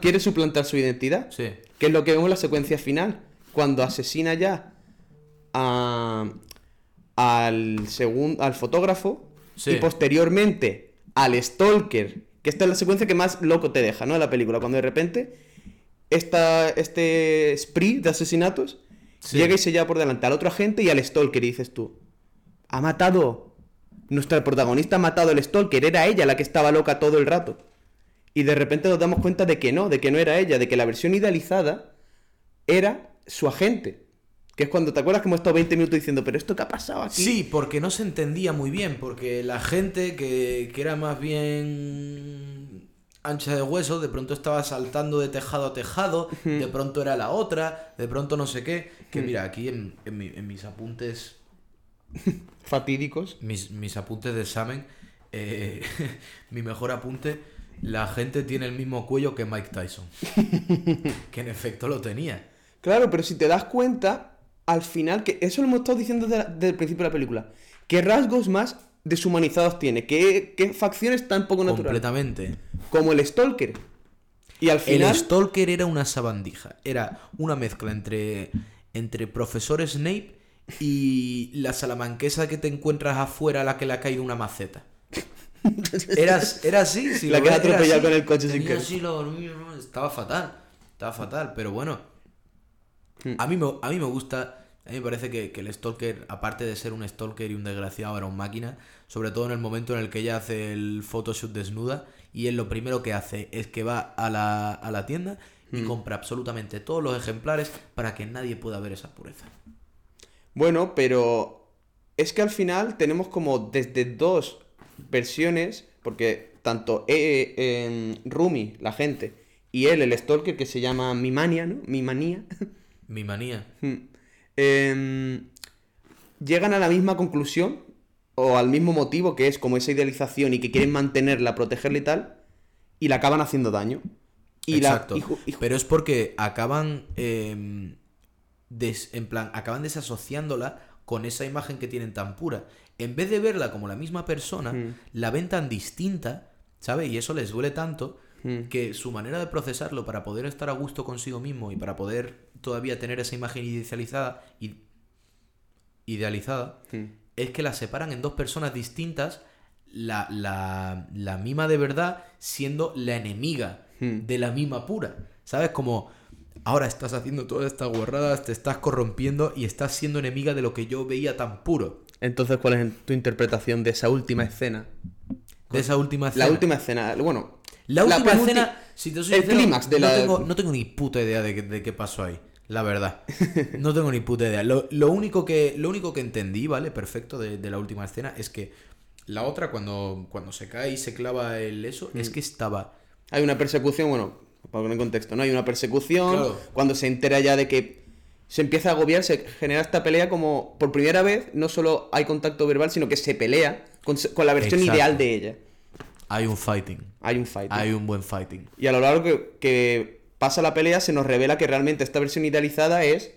quiere suplantar su identidad. Sí. Que es lo que vemos en la secuencia final. Cuando asesina ya a- al, segun- al fotógrafo Sí. y posteriormente al stalker. Que esta es la secuencia que más loco te deja, ¿no? De la película. Cuando de repente esta, este spree de asesinatos Sí. llega y se lleva por delante al otro agente y al stalker. Y dices tú, ha matado. Nuestra protagonista ha matado al stalker. Era ella la que estaba loca todo el rato. Y de repente nos damos cuenta de que no, de que no era ella, de que la versión idealizada era su agente. Que es cuando te acuerdas que hemos estado 20 minutos diciendo, pero esto qué ha pasado aquí. Sí, porque no se entendía muy bien, porque la gente que, que era más bien ancha de hueso, de pronto estaba saltando de tejado a tejado, de pronto era la otra, de pronto no sé qué. Que mira, aquí en, en mi- en mis apuntes, *laughs* Fatídicos. mis, mis apuntes de examen, eh, *laughs* mi mejor apunte, la gente tiene el mismo cuello que Mike Tyson. *laughs* que en efecto lo tenía. Claro, pero si te das cuenta, al final, que eso lo hemos estado diciendo de la- desde el principio de la película, ¿qué rasgos más deshumanizados tiene? ¿Qué, qué facciones tan poco naturales? Completamente. Como el stalker. Y al final... El Stalker era una sabandija. Era una mezcla entre, entre profesor Snape y la salamanquesa que te encuentras afuera a la que le ha caído una maceta. *laughs* Era, era así. Si La que era atropellado así. con el coche sin querer. así lo- estaba fatal. Está fatal, pero bueno. Hmm. A mí me, a mí me gusta. A mí me parece que, que el Stalker, aparte de ser un Stalker y un desgraciado, era un máquina. Sobre todo en el momento en el que ella hace el photoshoot desnuda. Y él lo primero que hace es que va a la, a la tienda y Hmm. compra absolutamente todos los ejemplares para que nadie pueda ver esa pureza. Bueno, pero es que al final tenemos como desde dos versiones, porque tanto eh, eh, Rumi, la gente, y él, el stalker, que se llama Mimania, ¿no? Mimanía, *laughs* Mi manía. em, llegan a la misma conclusión o al mismo motivo, que es como esa idealización y que quieren mantenerla, protegerla y tal, y la acaban haciendo daño. Y la- Exacto. y y Pero es porque acaban. Des- en plan, acaban desasociándola con esa imagen que tienen tan pura. En vez de verla como la misma persona, Mm. la ven tan distinta, ¿sabes? Y eso les duele tanto Mm. que su manera de procesarlo para poder estar a gusto consigo mismo y para poder todavía tener esa imagen idealizada, idealizada Mm. es que la separan en dos personas distintas, la, la, la mima de verdad siendo la enemiga Hmm. de la mima pura. ¿Sabes? Como ahora estás haciendo todas estas guarradas, te estás corrompiendo y estás siendo enemiga de lo que yo veía tan puro. Entonces, ¿cuál es tu interpretación de esa última escena? De esa última escena. La última escena, bueno, La última escena, si te soy el clímax de no, la... tengo, no tengo ni puta idea de, qué- de qué pasó ahí. La verdad. *laughs* No tengo ni puta idea. Lo, lo único, que, lo único que entendí, ¿vale? Perfecto, de, de la última escena, es que la otra, cuando, cuando se cae y se clava el eso, Mm. es que estaba. Hay una persecución, bueno, para poner en contexto, ¿no? Hay una persecución, Claro. cuando se entera ya de que se empieza a agobiar, se genera esta pelea como por primera vez, no solo hay contacto verbal, sino que se pelea con, la versión Exacto. ideal de ella. Hay un fighting. Hay un fight. Hay un buen fighting. Y a lo largo que, que pasa la pelea se nos revela que realmente esta versión idealizada es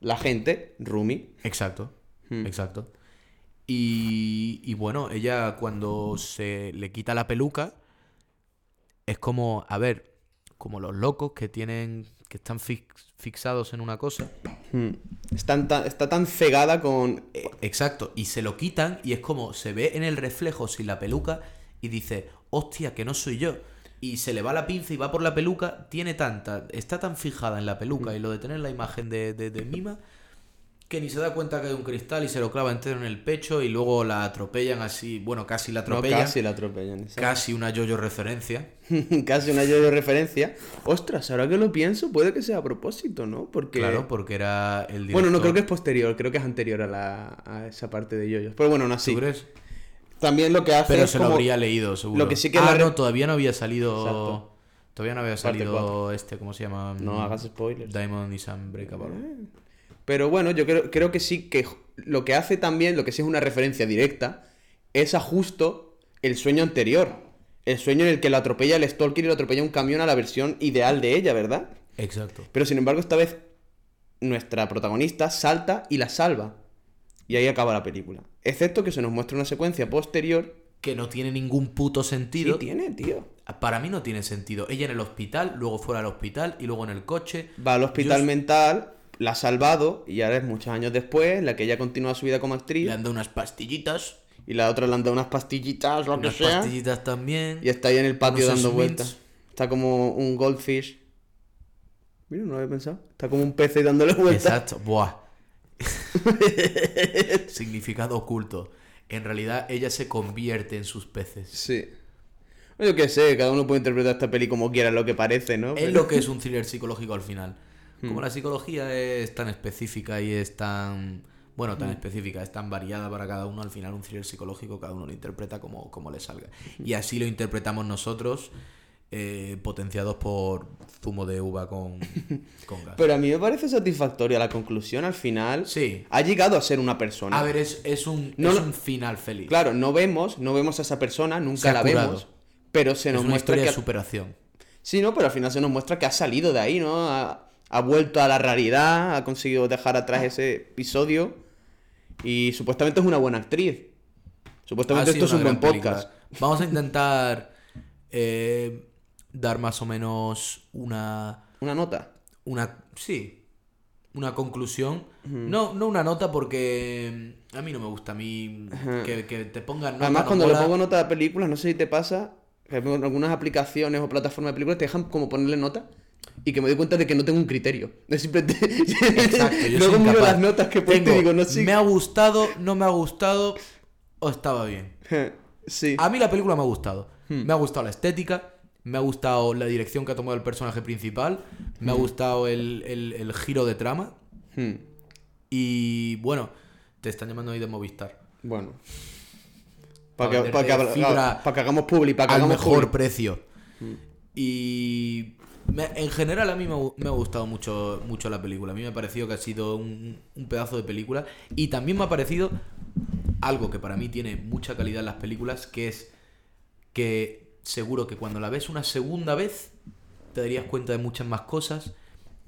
la gente, Rumi. Exacto. Hmm. Exacto. Y, y bueno, ella cuando se le quita la peluca, es como, a ver, como los locos que tienen, que están fix- fixados en una cosa. Hmm. Están tan- está tan cegada con... eh, Exacto, y se lo quitan y es como se ve en el reflejo sin la peluca y dice, hostia, que no soy yo. Y se le va la pinza y va por la peluca, tiene tanta, está tan fijada en la peluca y lo de tener la imagen de, de, de Mima, que ni se da cuenta que hay un cristal y se lo clava entero en el pecho y luego la atropellan así, bueno, casi la no, atropellan, casi la atropellan. exacto. casi una yo-yo referencia. *laughs* Casi una yo de referencia. Ostras, ahora que lo pienso, puede que sea a propósito, ¿no? Porque... Claro, porque era el director. Bueno, no creo que es posterior, creo que es anterior a, la, a esa parte de yoyos. Pero bueno, ¿Tú así. crees? También lo que hace Pero es se lo habría leído, seguro. lo que sí que ah, la no, todavía no había salido. Exacto. Todavía no había salido este, ¿cómo se llama? No hagas spoilers. Diamond is Unbreakable. Pero bueno, yo creo, creo que sí que lo que hace también, lo que sí es una referencia directa, es a justo el sueño anterior. El sueño en el que lo atropella el Stalker y lo atropella un camión a la versión ideal de ella, ¿verdad? Exacto. Pero sin embargo, esta vez nuestra protagonista salta y la salva. Y ahí acaba la película. Excepto que se nos muestra una secuencia posterior. Que no tiene ningún puto Sí, sentido. tiene, tío. Para mí no tiene sentido. Ella en el hospital, luego fuera al hospital y luego en el coche. Va al hospital Yo- mental, la ha salvado y ahora es muchos años después, la que ella continúa su vida como actriz Le han dado unas pastillitas. y la otra le han dado unas pastillitas, lo que Unas sea, pastillitas también. y está ahí en el patio dando vueltas. Está como un goldfish. Mira, no lo había pensado. Está como un pez ahí dándole vueltas. Exacto. Buah. *laughs* Significado oculto. En realidad ella se convierte en sus peces. Sí. Yo qué sé, cada uno puede interpretar esta peli como quiera, lo que parece, ¿no? Es Pero- lo que es un thriller psicológico al final. Hmm. Como la psicología es tan específica y es tan... Bueno, Hmm. tan específica, es tan variada para cada uno, al final un thriller psicológico cada uno lo interpreta como, como le salga. Hmm. Y así lo interpretamos nosotros, eh, potenciados por zumo de uva con, *laughs* con gas. Pero a mí me parece satisfactoria la conclusión al final. Sí. Ha llegado a ser una persona. A ver, es, es un, No, es un final feliz. Claro, no vemos, no vemos a esa persona, nunca la curado. vemos. Pero se es nos una muestra historia que. de superación. Sí, no, pero al final se nos muestra que ha salido de ahí, ¿no? Ha, ha vuelto a la realidad, ha conseguido dejar atrás ese episodio. Y supuestamente es una buena actriz. Supuestamente Ha sido esto es un buen podcast. película. Vamos a intentar eh, dar más o menos una... Una nota. Una. Sí. Una conclusión. no, no una nota porque. mm, A mí no me gusta. A mí. Que, que te pongan nota. Además, no cuando le pongo nota a películas, no sé si te pasa, que en algunas aplicaciones o plataformas de películas te dejan como ponerle nota. Y que me doy cuenta de que no tengo un criterio. *laughs* Es simplemente... Exacto, yo *laughs* Luego miro las notas que puesto y digo, no sé. Me ha gustado, no me ha gustado o estaba bien. *laughs* sí. A mí la película me ha gustado. Hmm. Me ha gustado la estética, me ha gustado la dirección que ha tomado el personaje principal, me ha Hmm. gustado el, el- el giro de trama Hmm. y bueno, te están llamando ahí de Movistar. Bueno. Pa' Para que, pa' que, pa' que hagamos publi, para que al hagamos mejor precio. Y me- en general a mí me, ha gustado mucho, mucho la película. A mí me ha parecido que ha sido un, un pedazo de película. Y también me ha parecido algo que para mí tiene mucha calidad en las películas, que es que seguro que cuando la ves una segunda vez te darías cuenta de muchas más cosas.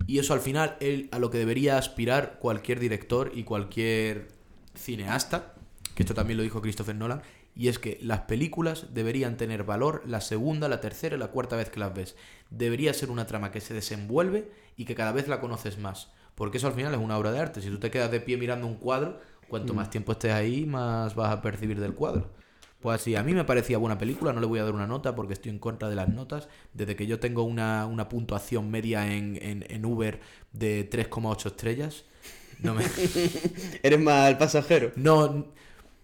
Y eso al final es a lo que debería aspirar cualquier director y cualquier cineasta, que esto también lo dijo Christopher Nolan, y es que las películas deberían tener valor la segunda, la tercera y la cuarta vez que las ves. Debería ser una trama que se desenvuelve y que cada vez la conoces más. Porque eso al final es una obra de arte. Si tú te quedas de pie mirando un cuadro, cuanto más tiempo estés ahí, más vas a percibir del cuadro. Pues así, a mí me parecía buena película, no le voy a dar una nota porque estoy en contra de las notas. Desde que yo tengo una, una puntuación media en, en, en Uber de 3,8 estrellas, no me... *laughs* Eres mal pasajero. No,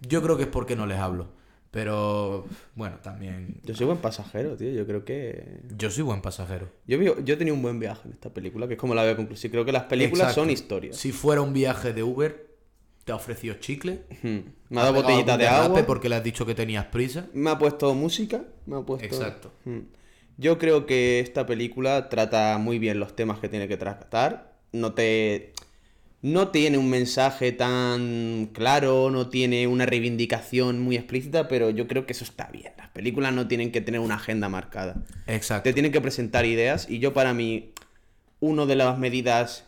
yo creo que es porque no les hablo. Pero bueno, también... Yo soy buen pasajero, tío. Yo creo que. Yo soy buen pasajero. Yo, yo he tenido un buen viaje en esta película, que es como la veo conclusiva. Creo que las películas Exacto. son historias. Si fuera un viaje de Uber, te ha ofrecido chicle. Hmm. Me ha dado botellita de agua. porque le has dicho que tenías prisa. Me ha puesto música. Me ha puesto. Exacto. Hmm. Yo creo que esta película trata muy bien los temas que tiene que tratar. No te. No tiene un mensaje tan claro, no tiene una reivindicación muy explícita, pero yo creo que eso está bien. Las películas no tienen que tener una agenda marcada. Exacto. Te tienen que presentar ideas y yo para mí, una de las medidas,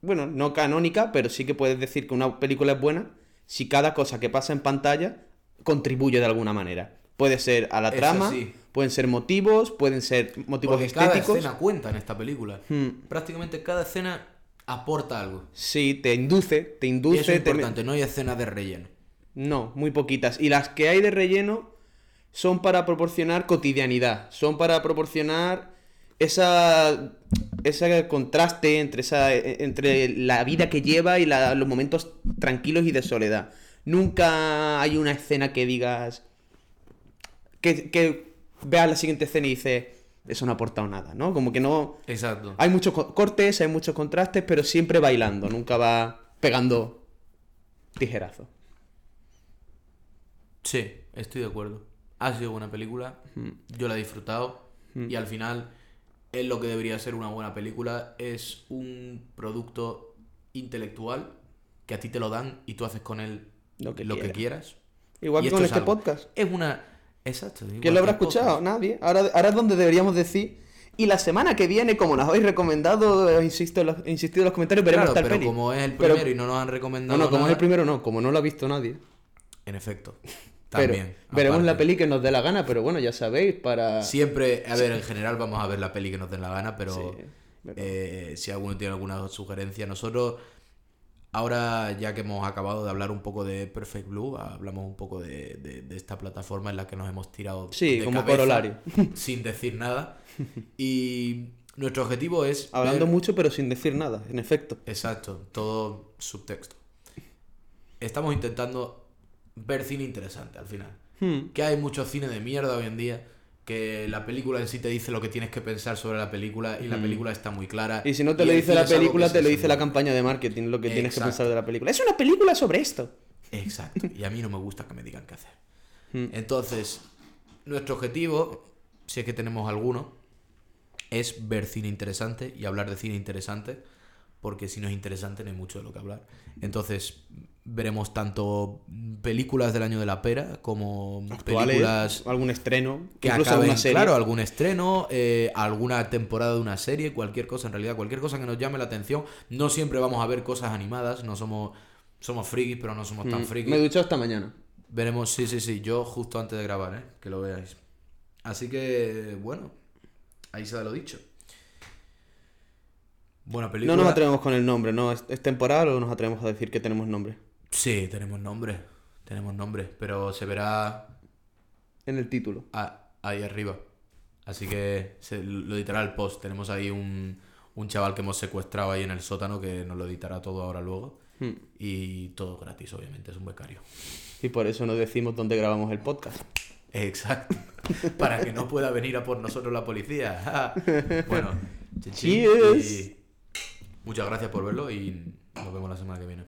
bueno, no canónica, pero sí que puedes decir que una película es buena si cada cosa que pasa en pantalla contribuye de alguna manera. Puede ser a la trama, sí. pueden ser motivos, pueden ser motivos Porque cada estéticos. escena cuenta en esta película. Hmm. Prácticamente cada escena aporta algo. Sí, te induce, te Y induce. eso es te importante, no hay escenas de relleno. No, muy poquitas. Y las que hay de relleno son para proporcionar cotidianidad, son para proporcionar esa ese contraste entre esa entre la vida que lleva y la- los momentos tranquilos y de soledad. Nunca hay una escena que digas que, que veas la siguiente escena y dices eso no ha aportado nada, ¿no? Como que no Exacto. hay muchos co- cortes, hay muchos contrastes, pero siempre bailando, nunca va pegando tijerazo. Sí, estoy de acuerdo. Ha sido buena película. Yo la he disfrutado. Y al final es lo que debería ser una buena película. Es un producto intelectual que a ti te lo dan y tú haces con él Lo que lo que quieras. Igual Y que con es este podcast. Es una... Exacto. igual ¿Quién lo habrá escuchado? Nadie. Ahora, ahora es donde deberíamos decir. Y la semana que viene, como nos habéis recomendado, eh, insisto en los, insistido en los comentarios, veremos Claro, tal pero peli. como es el Pero- primero y no nos han No, recomendado no, como es el primero, no. Como no lo ha visto nadie. En efecto. *laughs* Pero También. veremos la peli que nos dé la gana, pero bueno, ya sabéis, para. Siempre, a ver, en general vamos a ver la peli que nos den la gana, pero Sí, eh, si alguno tiene alguna sugerencia, nosotros ahora ya que hemos acabado de hablar un poco de Perfect Blue, hablamos un poco de, de- de esta plataforma en la que nos hemos tirado Sí, de como cabeza corolario. *laughs* sin decir nada y nuestro objetivo es Hablando ver- mucho, pero sin decir nada, en efecto. Exacto, todo subtexto. Estamos intentando ver cine interesante al final. Hmm. Que hay mucho cine de mierda hoy en día. Que la película en sí te dice lo que tienes que pensar sobre la película y la película está muy clara. Y si no te lo dice la película, te lo dice la campaña de marketing, lo que tienes que pensar de la película. Es una película sobre esto. Exacto. Y a mí no me gusta que me digan qué hacer. Hmm. *laughs* Entonces, nuestro objetivo, si es que tenemos alguno, es ver cine interesante y hablar de cine interesante. Porque si no es interesante, no hay mucho de lo que hablar. Entonces, veremos tanto películas del año de la pera como Actuales, películas algún estreno, que incluso acaben, alguna serie. claro, algún estreno, eh, alguna temporada de una serie, cualquier cosa, en realidad, cualquier cosa que nos llame la atención. No siempre vamos a ver cosas animadas, no somos, somos frikis, pero no somos tan Mm, frikis. Me he duchado esta mañana. Veremos, sí, sí, sí, yo justo antes de grabar, ¿eh? que lo veáis. Así que, bueno, ahí se da lo dicho. Buena película. No nos atrevemos con el nombre, ¿no? ¿Es, es temporal o nos atrevemos a decir que tenemos nombre? Sí, tenemos nombre, tenemos nombre, pero se verá En el título. a- ahí arriba. Así que se, lo editará el post. Tenemos ahí un, un chaval que hemos secuestrado ahí en el sótano que nos lo editará todo ahora luego. Hmm. Y todo gratis, obviamente, es un becario. Y por eso no decimos dónde grabamos el podcast. Exacto. *laughs* Para que no pueda venir a por nosotros la policía. *laughs* bueno, chichi, Cheers. y muchas gracias por verlo y nos vemos la semana que viene.